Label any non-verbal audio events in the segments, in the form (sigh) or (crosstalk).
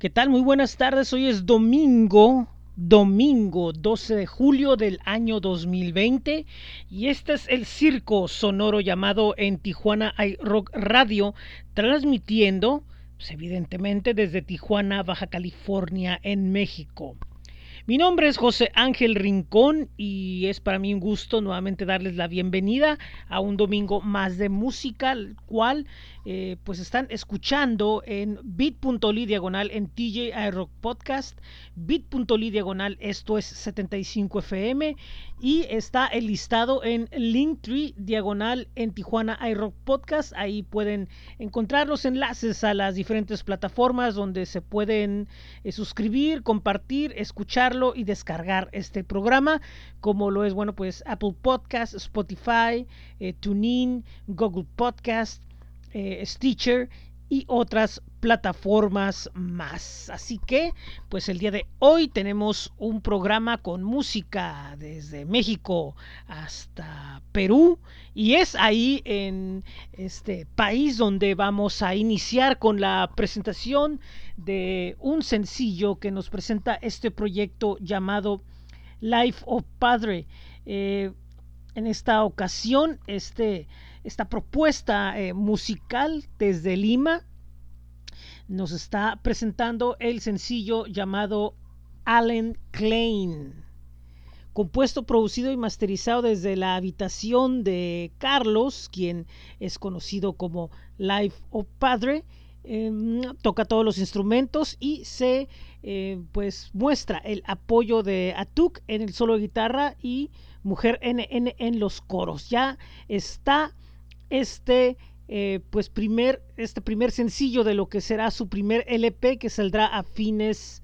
¿Qué tal? Muy buenas tardes. Hoy es domingo, domingo 12 de julio del año 2020 y este es el circo sonoro llamado en Tijuana Rock Radio, transmitiendo, pues, evidentemente, desde Tijuana, Baja California, en México. Mi nombre es José Ángel Rincón y es para mí un gusto nuevamente darles la bienvenida a un domingo más de música, el cual eh, pues están escuchando en bit.ly diagonal en TJ iRock Podcast, bit.ly diagonal esto es 75 FM y está el listado en Linktree diagonal en Tijuana iRock Podcast. Ahí pueden encontrar los enlaces a las diferentes plataformas donde se pueden eh, suscribir, compartir, y descargar este programa, como lo es, bueno, pues Apple Podcast, Spotify, eh, TuneIn, Google Podcast eh, Stitcher y otras plataformas más. Así que, pues el día de hoy tenemos un programa con música desde México hasta Perú y es ahí en este país donde vamos a iniciar con la presentación de un sencillo que nos presenta este proyecto llamado Life of Padre. Eh, en esta ocasión, este esta propuesta eh, musical desde Lima. Nos está presentando el sencillo llamado Allen Klein, compuesto, producido y masterizado desde la habitación de Carlos, quien es conocido como Life of Padre. Em, toca todos los instrumentos y se eh, pues muestra el apoyo de Atuk en el solo de guitarra y Mujer NN en los coros. Ya está este eh, pues primer, este primer sencillo de lo que será su primer LP que saldrá a fines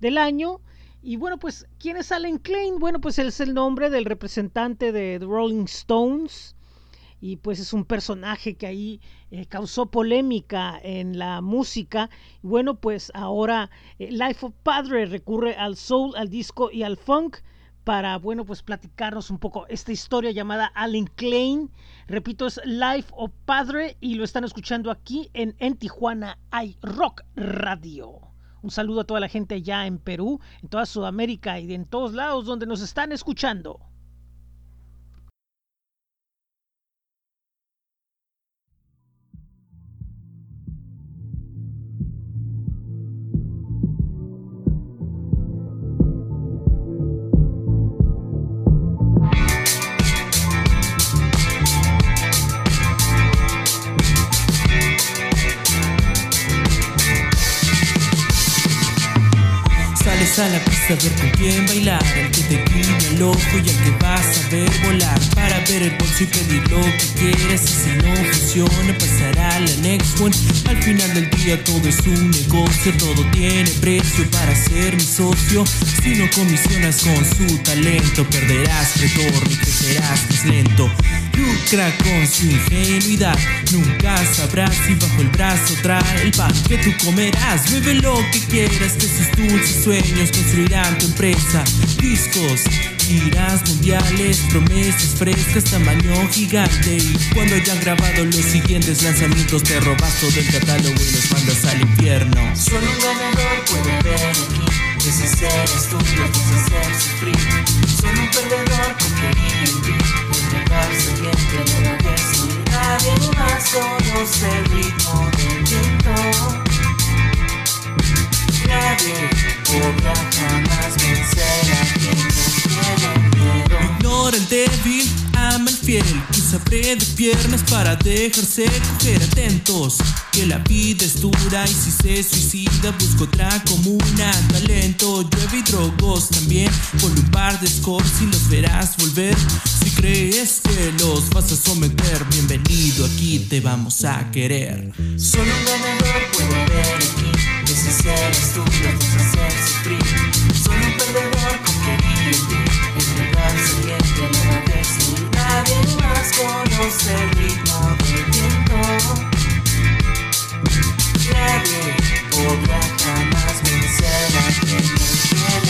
del año. Y bueno, pues, ¿quién es Allen Klein? Bueno, pues él es el nombre del representante de The Rolling Stones. Y pues es un personaje que ahí eh, causó polémica en la música. Bueno, pues ahora eh, Life of Padre recurre al soul, al disco y al funk para, bueno, pues platicarnos un poco esta historia llamada Allen Klein. Repito, es Life of Padre y lo están escuchando aquí en, en Tijuana hay Rock Radio. Un saludo a toda la gente allá en Perú, en toda Sudamérica y en todos lados donde nos están escuchando. A la pista a ver con quién bailar. Al que te guiña el ojo y al que vas a ver volar. Para ver el bolso y pedir lo que quieras Y si no funciona pasará la next one. Al final del día todo es un negocio Todo tiene precio para ser mi socio. Si no comisionas con su talento Perderás retorno y crecerás más lento Lucra con su ingenuidad Nunca sabrás si bajo el brazo trae el pan que tú comerás Bebe lo que quieras que sus dulces sueños construirán tu empresa. Discos, giras mundiales, promesas frescas, tamaño gigante. Y cuando hayan grabado los siguientes lanzamientos, te robas todo el catálogo y los mandas al infierno. Solo un ganador puede ver aquí. Tú, lo vas a hacer sufrir. Solo un perdedor confiaría en ti. Entregarse bien, tener que Nadie más conoce el ritmo del viento. Nadie jamás de piernas para dejarse coger atentos. Que la vida es dura y si se suicida busco otra comuna. Talento, llueve y drogos también. Con un par de scores y los verás volver. Si crees que los vas a someter, bienvenido aquí te vamos a querer. Solo un ganador puede ver aquí eres tú, lo vas a hacer sufrir. Soy un perdedor confía en ti. Más conoce el ritmo del viento. Nadie podrá jamás vencer a quien no tiene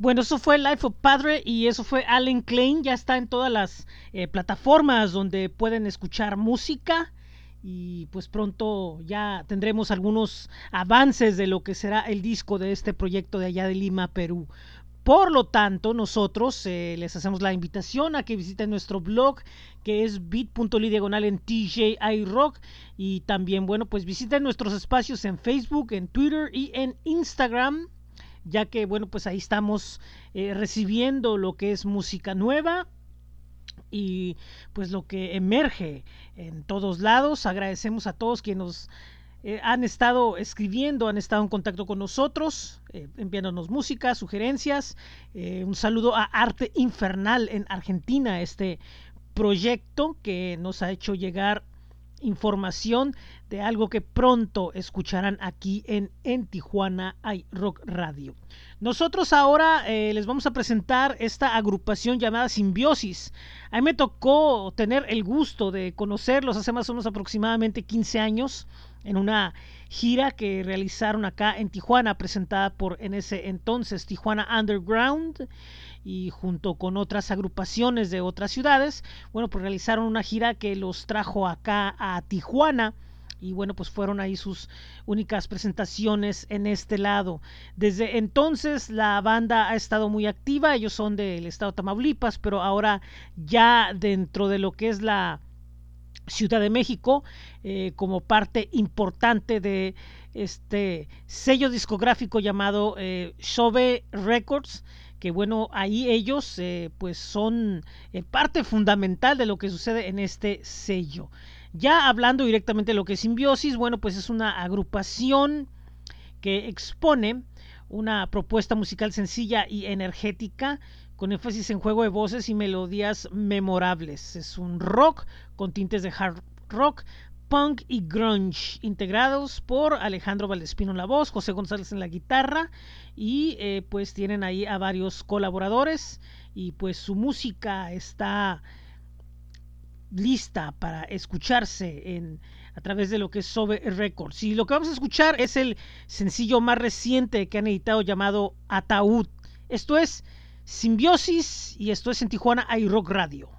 Bueno, eso fue Life of Padre y eso fue Allen Klein. Ya está en todas las eh, plataformas donde pueden escuchar música. Y pues pronto ya tendremos algunos avances de lo que será el disco de este proyecto de allá de Lima, Perú. Por lo tanto, nosotros eh, les hacemos la invitación a que visiten nuestro blog que es bit.ly diagonal en TJI Rock y también, bueno, pues visiten nuestros espacios en Facebook, en Twitter y en Instagram, ya que, bueno, pues ahí estamos eh, recibiendo lo que es música nueva y pues lo que emerge en todos lados. Agradecemos a todos quienes nos eh, han estado escribiendo, han estado en contacto con nosotros, eh, enviándonos música, sugerencias. Un saludo a Arte Infernal en Argentina, este proyecto que nos ha hecho llegar información de algo que pronto escucharán aquí en, en Tijuana hay Rock Radio. Nosotros ahora les vamos a presentar esta agrupación llamada Simbiosis. A mí me tocó tener el gusto de conocerlos hace más o menos aproximadamente 15 años en una gira que realizaron acá en Tijuana, presentada por en ese entonces Tijuana Underground y junto con otras agrupaciones de otras ciudades, bueno, pues realizaron una gira que los trajo acá a Tijuana y bueno, pues fueron ahí sus únicas presentaciones en este lado. Desde entonces la banda ha estado muy activa, ellos son del estado de Tamaulipas, pero ahora ya dentro de lo que es la Ciudad de México eh, como parte importante de este sello discográfico llamado eh, Records que bueno ahí ellos eh, pues son eh, parte fundamental de lo que sucede en este sello ya hablando directamente de lo que es Simbiosis bueno pues es una agrupación que expone una propuesta musical sencilla y energética con énfasis en juego de voces y melodías memorables. Es un rock con tintes de hard rock, punk y grunge, integrados por Alejandro Valdespino en la voz, José González en la guitarra y eh, pues tienen ahí a varios colaboradores y pues su música está lista para escucharse en, a través de lo que es Sobe Records. Y lo que vamos a escuchar es el sencillo más reciente que han editado llamado Ataúd. Esto es Simbiosis y esto es en Tijuana iRock Radio.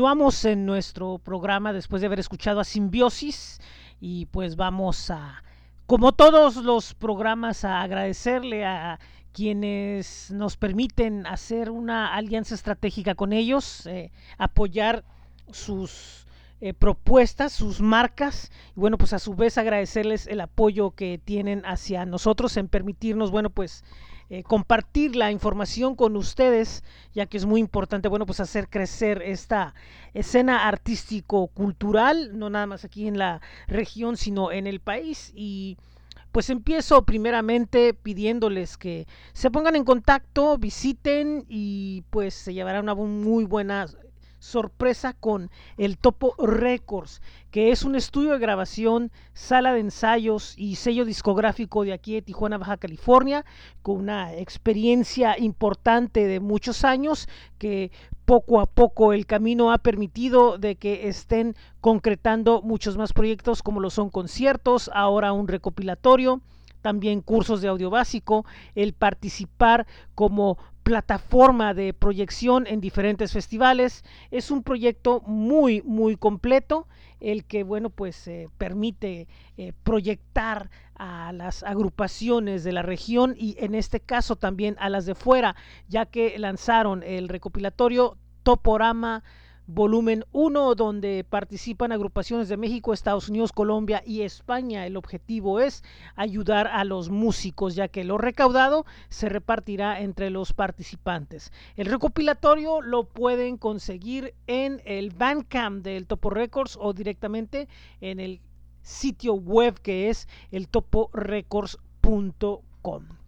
Continuamos en nuestro programa después de haber escuchado a Simbiosis y pues vamos a, como todos los programas, a agradecerle a quienes nos permiten hacer una alianza estratégica con ellos, eh, apoyar sus eh, propuestas, sus marcas, y bueno, pues a su vez agradecerles el apoyo que tienen hacia nosotros en permitirnos, bueno, pues eh, compartir la información con ustedes, ya que es muy importante, bueno, pues hacer crecer esta escena artístico-cultural, no nada más aquí en la región, sino en el país. Y pues empiezo primeramente pidiéndoles que se pongan en contacto, visiten y pues se llevará una muy buena sorpresa con el Topo Records, que es un estudio de grabación, sala de ensayos y sello discográfico de aquí de Tijuana, Baja California, con una experiencia importante de muchos años que poco a poco el camino ha permitido de que estén concretando muchos más proyectos como lo son conciertos, ahora un recopilatorio, también cursos de audio básico, el participar como plataforma de proyección en diferentes festivales. Es un proyecto muy, muy completo, el que, bueno, pues eh, permite eh, proyectar a las agrupaciones de la región y en este caso también a las de fuera, ya que lanzaron el recopilatorio Toporama volumen 1, donde participan agrupaciones de México, Estados Unidos, Colombia y España. El objetivo es ayudar a los músicos, ya que lo recaudado se repartirá entre los participantes. El recopilatorio lo pueden conseguir en el Bandcamp del Topo Records o directamente en el sitio web que es el toporecords.com.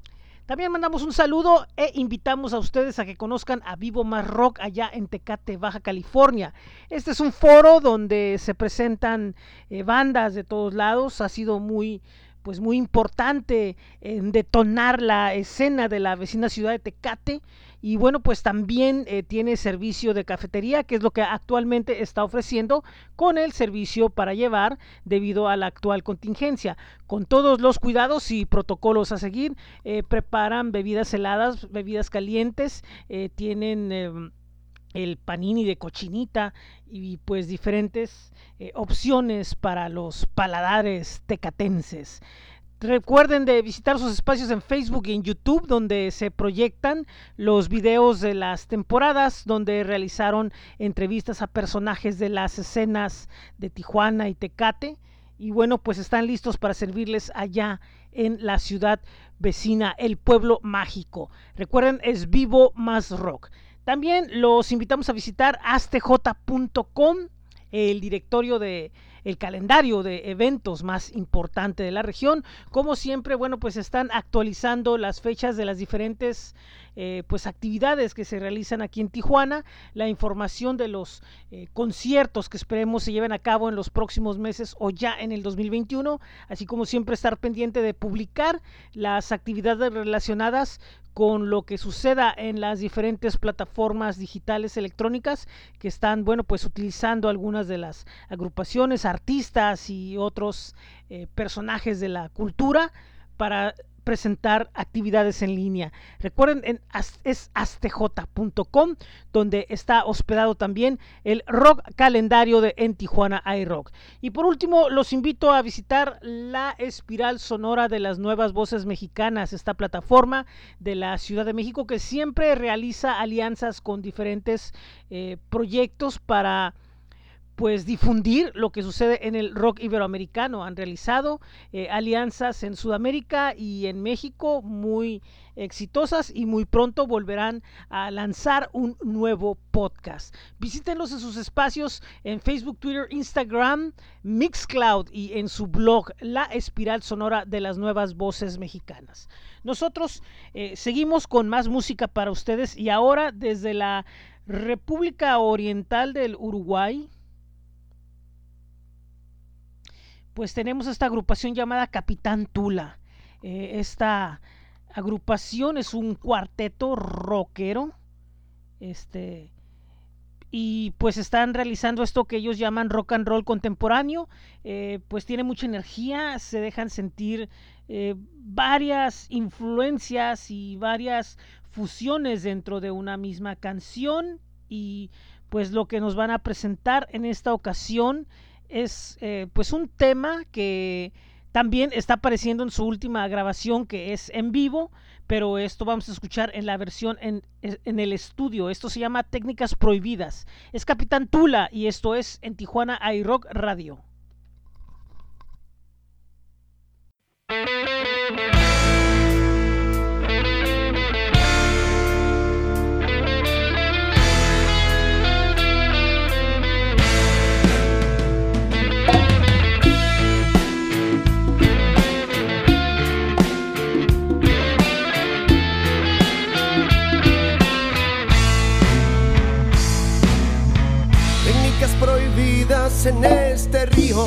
También mandamos un saludo e invitamos a ustedes a que conozcan a Vivo Más Rock allá en Tecate, Baja California. Este es un foro donde se presentan eh, bandas de todos lados. Ha sido muy pues muy importante en detonar la escena de la vecina ciudad de Tecate y bueno, pues también eh, tiene servicio de cafetería, que es lo que actualmente está ofreciendo con el servicio para llevar debido a la actual contingencia. Con todos los cuidados y protocolos a seguir, eh, preparan bebidas heladas, bebidas calientes, eh, tienen em, el panini de cochinita y pues diferentes opciones para los paladares tecatenses. Recuerden de visitar sus espacios en Facebook y en YouTube donde se proyectan los videos de las temporadas donde realizaron entrevistas a personajes de las escenas de Tijuana y Tecate y bueno pues están listos para servirles allá en la ciudad vecina, el pueblo mágico. Recuerden es vivo más rock. También los invitamos a visitar astj.com, el directorio de el calendario de eventos más importante de la región. Como siempre, bueno, pues están actualizando las fechas de las diferentes eh, pues actividades que se realizan aquí en Tijuana, la información de los eh, conciertos que esperemos se lleven a cabo en los próximos meses o ya en el 2021, así como siempre estar pendiente de publicar las actividades relacionadas con lo que suceda en las diferentes plataformas digitales electrónicas que están, bueno, pues utilizando algunas de las agrupaciones, artistas y otros eh, personajes de la cultura para presentar actividades en línea. Recuerden, en, es astj.com, donde está hospedado también el rock calendario de En Tijuana iRock. Y por último, los invito a visitar la espiral sonora de las nuevas voces mexicanas, esta plataforma de la Ciudad de México que siempre realiza alianzas con diferentes eh, proyectos para pues difundir lo que sucede en el rock iberoamericano. Han realizado eh, alianzas en Sudamérica y en México muy exitosas y muy pronto volverán a lanzar un nuevo podcast. Visítenlos en sus espacios en Facebook, Twitter, Instagram, Mixcloud y en su blog La Espiral Sonora de las Nuevas Voces Mexicanas. Nosotros eh, seguimos con más música para ustedes y ahora desde la República Oriental del Uruguay, pues tenemos esta agrupación llamada Capitán Tula. Eh, esta agrupación es un cuarteto rockero. Este. Y pues están realizando esto que ellos llaman rock and roll contemporáneo. Eh, pues tiene mucha energía, se dejan sentir eh, varias influencias y varias fusiones dentro de una misma canción. Y pues lo que nos van a presentar en esta ocasión es eh, pues un tema que también está apareciendo en su última grabación que es en vivo, pero esto vamos a escuchar en la versión en, en, el estudio. Esto se llama Técnicas Prohibidas. Es Capitán Tula y esto es en Tijuana iRock Radio. En este río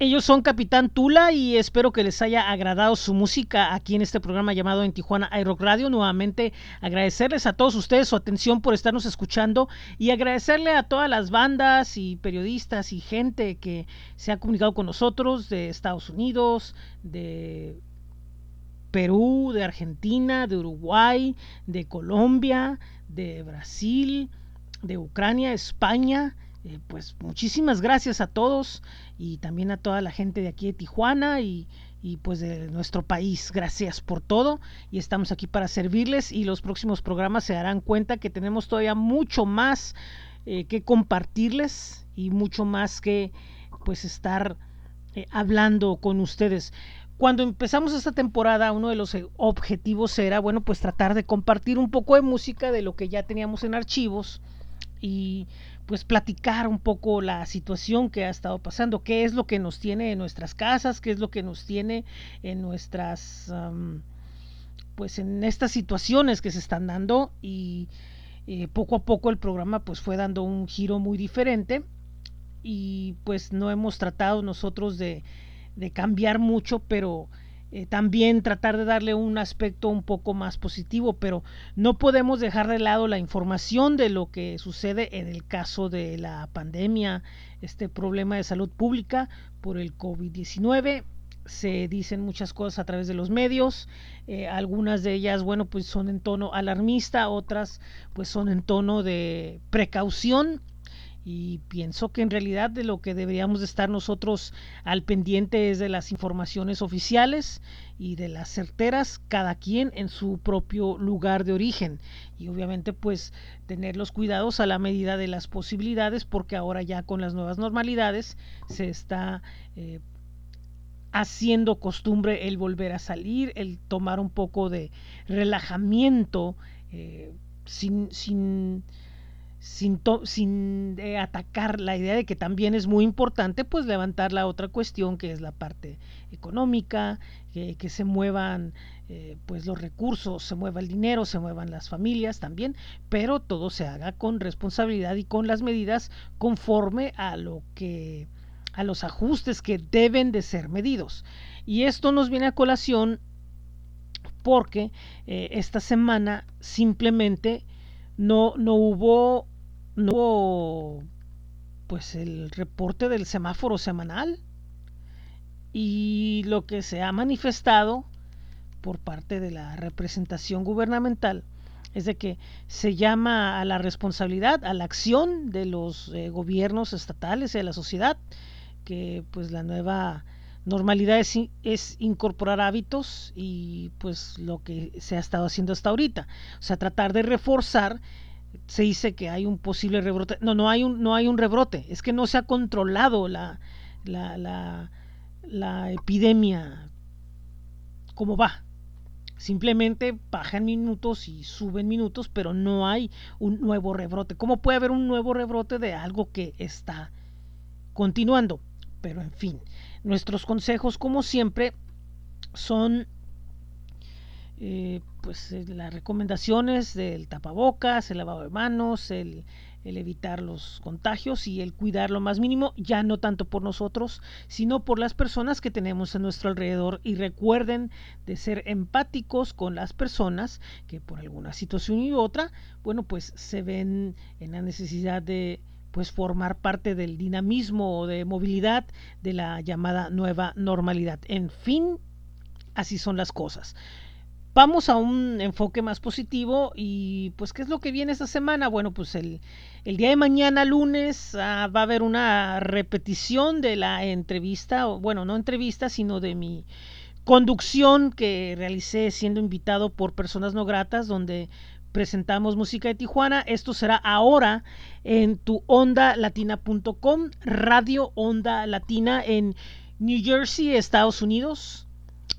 Ellos son Capitán Tula y espero que les haya agradado su música aquí en este programa llamado en Tijuana iRock Radio. Nuevamente agradecerles a todos ustedes su atención por estarnos escuchando y agradecerle a todas las bandas y periodistas y gente que se ha comunicado con nosotros de Estados Unidos, de Perú, de Argentina, de Uruguay, de Colombia, de Brasil, de Ucrania, España. Eh, pues muchísimas gracias a todos y también a toda la gente de aquí de Tijuana y, pues de nuestro país. Gracias por todo y estamos aquí para servirles y los próximos programas se darán cuenta que tenemos todavía mucho más eh, que compartirles y mucho más que pues estar eh, hablando con ustedes. Cuando empezamos esta temporada, uno de los objetivos era, bueno, pues tratar de compartir un poco de música de lo que ya teníamos en archivos y pues platicar un poco la situación que ha estado pasando, qué es lo que nos tiene en nuestras casas, qué es lo que nos tiene en nuestras, pues en estas situaciones que se están dando y eh, poco a poco el programa pues fue dando un giro muy diferente y pues no hemos tratado nosotros de, de cambiar mucho, pero eh, también tratar de darle un aspecto un poco más positivo, pero no podemos dejar de lado la información de lo que sucede en el caso de la pandemia, este problema de salud pública por el COVID-19 se dicen muchas cosas a través de los medios, eh, algunas de ellas, bueno, pues son en tono alarmista, otras pues son en tono de precaución y pienso que en realidad de lo que deberíamos de estar nosotros al pendiente es de las informaciones oficiales y de las certeras, cada quien en su propio lugar de origen. Y obviamente pues tener los cuidados a la medida de las posibilidades porque ahora ya con las nuevas normalidades se está... Eh, haciendo costumbre el volver a salir, el tomar un poco de relajamiento eh, sin, sin sin, sin eh, atacar la idea de que también es muy importante pues levantar la otra cuestión que es la parte económica, que se muevan eh, pues los recursos, se mueva el dinero, se muevan las familias también, pero todo se haga con responsabilidad y con las medidas conforme a lo que a los ajustes que deben de ser medidos. Y esto nos viene a colación porque eh, esta semana simplemente no, no hubo, no hubo pues el reporte del semáforo semanal. Y lo que se ha manifestado por parte de la representación gubernamental es de que se llama a la responsabilidad, a la acción de los eh, gobiernos estatales y de la sociedad, que pues la nueva normalidad es, incorporar hábitos y pues lo que se ha estado haciendo hasta ahorita. O sea, tratar de reforzar se dice que hay un posible rebrote. No, no hay un, no hay un rebrote. Es que no se ha controlado la, la, la, la epidemia como va. Simplemente bajan minutos y suben minutos, pero no hay un nuevo rebrote. ¿Cómo puede haber un nuevo rebrote de algo que está continuando? Pero en fin, Nuestros consejos, como siempre, son eh, pues eh, las recomendaciones del tapabocas, el lavado de manos, el, evitar los contagios y el cuidar lo más mínimo, ya no tanto por nosotros, sino por las personas que tenemos a nuestro alrededor. Y recuerden de ser empáticos con las personas que por alguna situación u otra, bueno, pues se ven en la necesidad de pues formar parte del dinamismo o de movilidad de la llamada nueva normalidad. En fin, así son las cosas. Vamos a un enfoque más positivo y pues ¿qué es lo que viene esta semana? Bueno, pues el, el día de mañana, lunes, ah, va a haber una repetición de la entrevista, o, bueno, no entrevista, sino de mi conducción que realicé siendo invitado por personas no gratas, donde presentamos música de Tijuana. Esto será ahora en tu onda latina.com, Radio Onda Latina en New Jersey, Estados Unidos.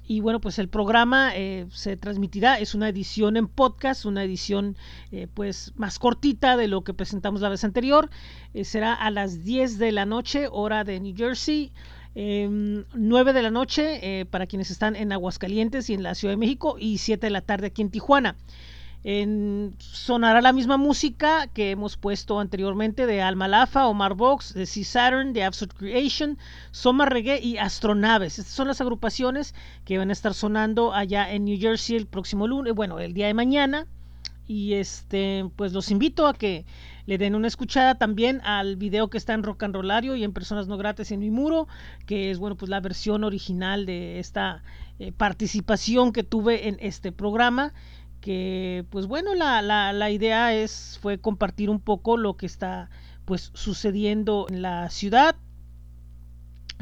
Y bueno, pues el programa eh, se transmitirá, es una edición en podcast, una edición eh, pues más cortita de lo que presentamos la vez anterior. Eh, será a las 10 de la noche, hora de New Jersey. 9 em, de la noche para quienes están en Aguascalientes y en la Ciudad de México y 7 de la tarde aquí en Tijuana. Sonará la misma música que hemos puesto anteriormente de Alma Lafa, Omar Box, de Sea Saturn, de Absolute Creation, Soma Reggae y Astronaves. Estas son las agrupaciones que van a estar sonando allá en New Jersey el próximo lunes, bueno, el día de mañana. Y este, pues los invito a que le den una escuchada también al video que está en Rock and Rollario y en Personas No Gratis en mi muro, que es bueno pues la versión original de esta eh, participación que tuve en este programa que pues bueno la, la, idea es fue compartir un poco lo que está pues sucediendo en la ciudad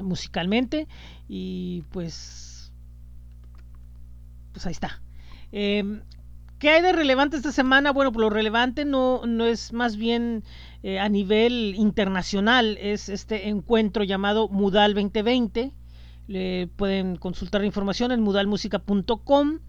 musicalmente y pues pues ahí está em, ¿Qué hay de relevante esta semana? Bueno, lo relevante no, no es más bien eh, a nivel internacional, es este encuentro llamado Mudal 2020. Le pueden consultar la información en mudalmusica.com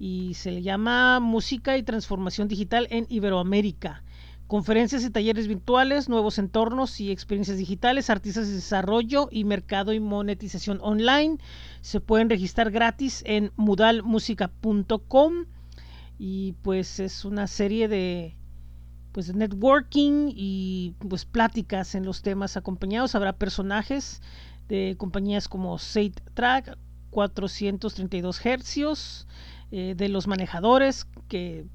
y se le llama Música y Transformación Digital en Iberoamérica. Conferencias y talleres virtuales, nuevos entornos y experiencias digitales, artistas de desarrollo y mercado y monetización online. Se pueden registrar gratis en mudalmusica.com y pues es una serie de pues networking y pues pláticas en los temas acompañados. Habrá personajes de compañías como Sate Track, 432 hercios, eh, de los manejadores, que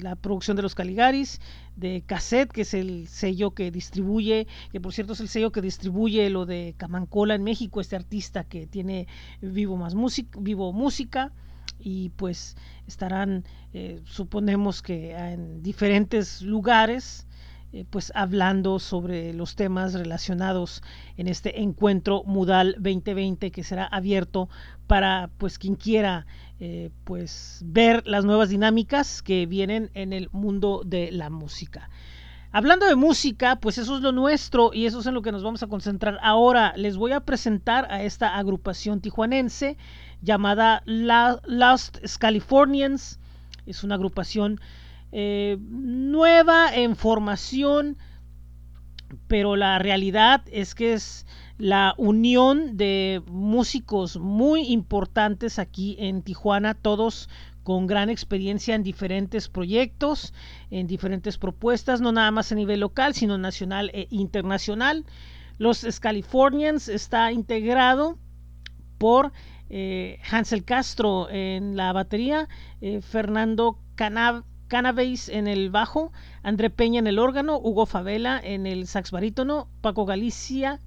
la producción de los Caligaris, de Cassette, que es el sello que distribuye, que por cierto es el sello que distribuye lo de Camancola en México, este artista que tiene Vivo Más Música, Vivo Música, y pues estarán, eh, suponemos que en diferentes lugares, eh, pues hablando sobre los temas relacionados en este encuentro Mudal 2020 que será abierto para pues quien quiera eh, pues ver las nuevas dinámicas que vienen en el mundo de la música. Hablando de música, pues eso es lo nuestro y eso es en lo que nos vamos a concentrar ahora. Les voy a presentar a esta agrupación tijuanense llamada Lost Californians. Es una agrupación eh, nueva en formación, pero la realidad es que es la unión de músicos muy importantes aquí en Tijuana, todos con gran experiencia en diferentes proyectos, en diferentes propuestas, no nada más a nivel local, sino nacional e internacional. Los Californians está integrado por eh, Hansel Castro en la batería, eh, Fernando Canab Cannabis en el bajo, André Peña en el órgano, Hugo Favela en el sax barítono, Paco Galicia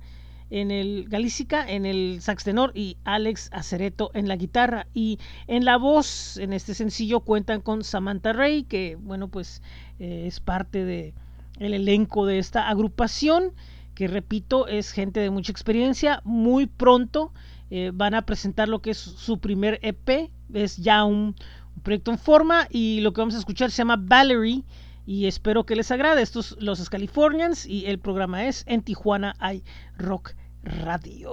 en el Galícica en el sax tenor y Alex Acereto en la guitarra. Y en la voz en este sencillo cuentan con Samantha Rey que bueno pues eh, es parte de el elenco de esta agrupación que repito es gente de mucha experiencia. Muy pronto eh, van a presentar lo que es su primer EP es ya un, un proyecto en forma y lo que vamos a escuchar se llama Valerie y espero que les agrade. Estos los Californians y el programa es En Tijuana hay Rock Radio.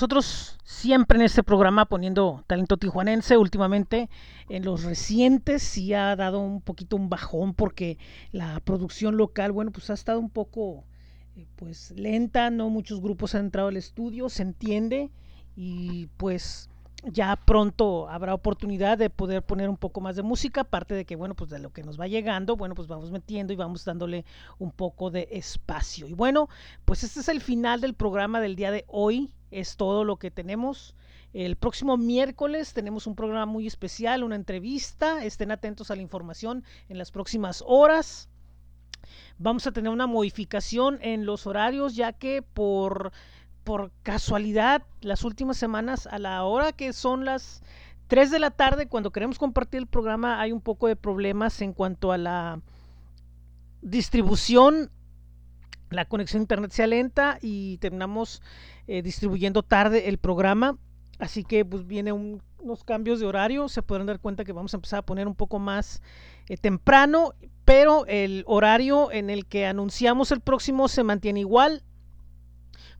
Nosotros siempre en este programa poniendo talento tijuanense, últimamente en los recientes sí ha dado un poquito un bajón porque la producción local, bueno, pues ha estado un poco eh, pues lenta, no muchos grupos han entrado al estudio, se entiende y pues ya pronto habrá oportunidad de poder poner un poco más de música, aparte de que, bueno, pues de lo que nos va llegando, bueno, pues vamos metiendo y vamos dándole un poco de espacio. Y bueno, pues este es el final del programa del día de hoy, es todo lo que tenemos. El próximo miércoles tenemos un programa muy especial, una entrevista, estén atentos a la información en las próximas horas. Vamos a tener una modificación en los horarios, ya que por por casualidad las últimas semanas a la hora que son las 3 de la tarde cuando queremos compartir el programa hay un poco de problemas en cuanto a la distribución la conexión a internet sea lenta y terminamos eh, distribuyendo tarde el programa así que pues viene un, unos cambios de horario se podrán dar cuenta que vamos a empezar a poner un poco más eh, temprano pero el horario en el que anunciamos el próximo se mantiene igual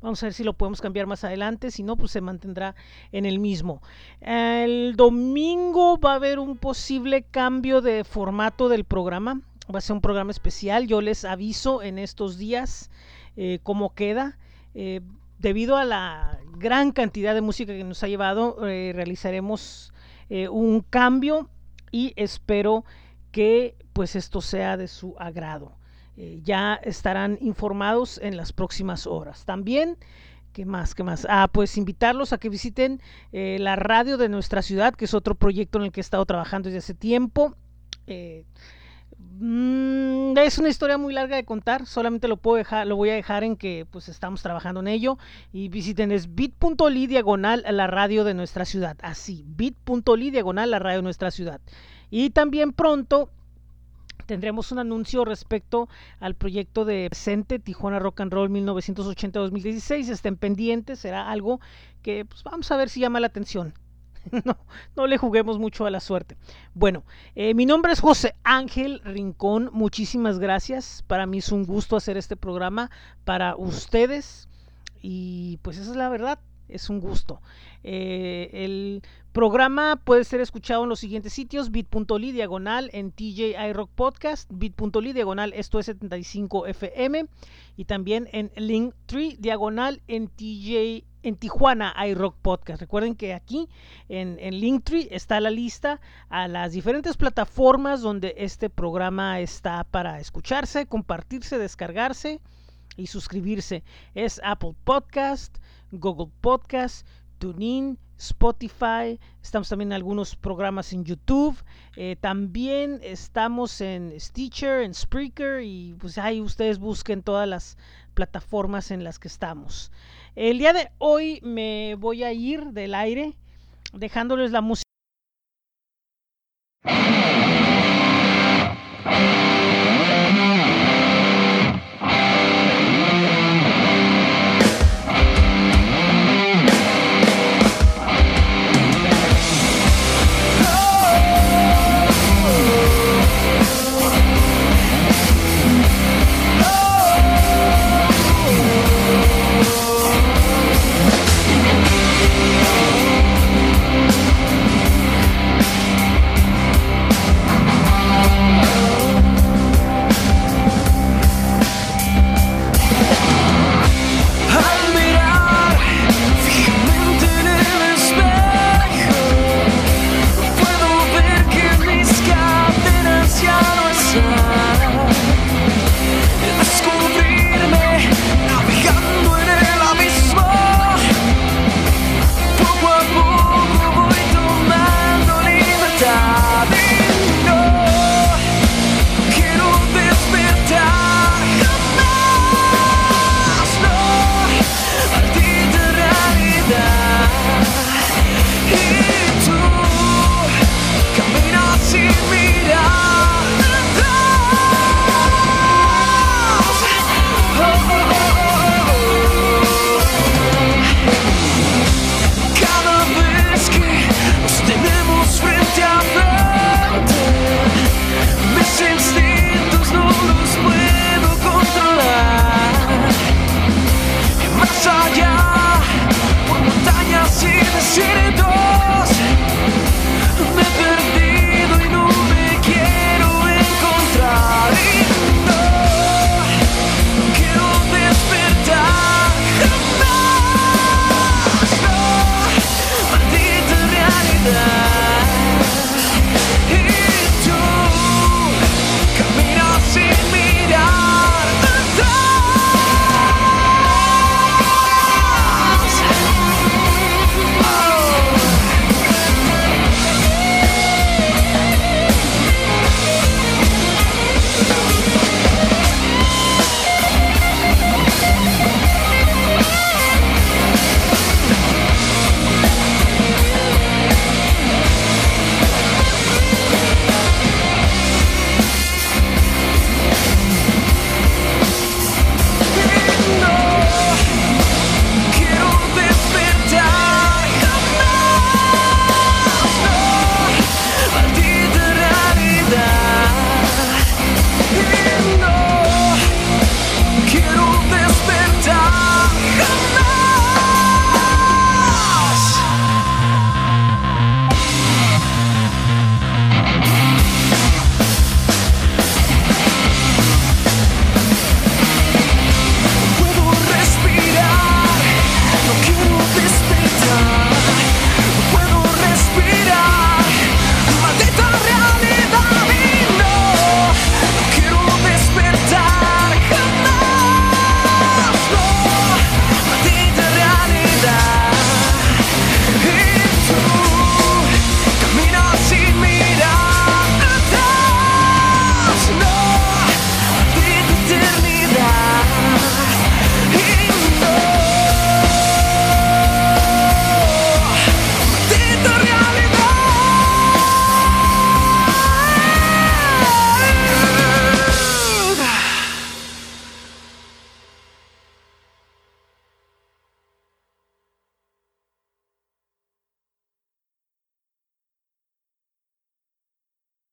Vamos a ver si lo podemos cambiar más adelante, si no, pues se mantendrá en el mismo. El domingo va a haber un posible cambio de formato del programa. Va a ser un programa especial. Yo les aviso en estos días eh, cómo queda. Eh, debido a la gran cantidad de música que nos ha llevado, eh, realizaremos un cambio y espero que pues esto sea de su agrado. Ya estarán informados en las próximas horas. También, ¿qué más? ¿Qué más? Ah, pues invitarlos a que visiten la radio de nuestra ciudad, que es otro proyecto en el que he estado trabajando desde hace tiempo. Mm, es una historia muy larga de contar, solamente lo puedo dejar, lo voy a dejar en que pues estamos trabajando en ello y visiten es bit.ly diagonal la radio de nuestra ciudad, así, bit.ly diagonal la radio de nuestra ciudad. Y también pronto tendremos un anuncio respecto al proyecto de presente Tijuana Rock and Roll 1980-2016. Estén pendientes, será algo que pues, vamos a ver si llama la atención. (laughs) No, no le juguemos mucho a la suerte. Bueno, eh, mi nombre es José Ángel Rincón. Muchísimas gracias. Para mí es un gusto hacer este programa para ustedes. Y pues esa es la verdad es un gusto. Eh, el programa puede ser escuchado en los siguientes sitios: bit.ly diagonal en TJ Rock Podcast, bit.ly diagonal esto es 75 FM y también en Linktree diagonal en TJ en Tijuana iRock Podcast. Recuerden que aquí en, en, Linktree está la lista a las diferentes plataformas donde este programa está para escucharse, compartirse, descargarse y suscribirse. Es Apple Podcast, Google Podcast, TuneIn, Spotify, estamos también en algunos programas en YouTube, eh, también estamos en Stitcher, en Spreaker y pues ahí ustedes busquen todas las plataformas en las que estamos. El día de hoy me voy a ir del aire dejándoles la música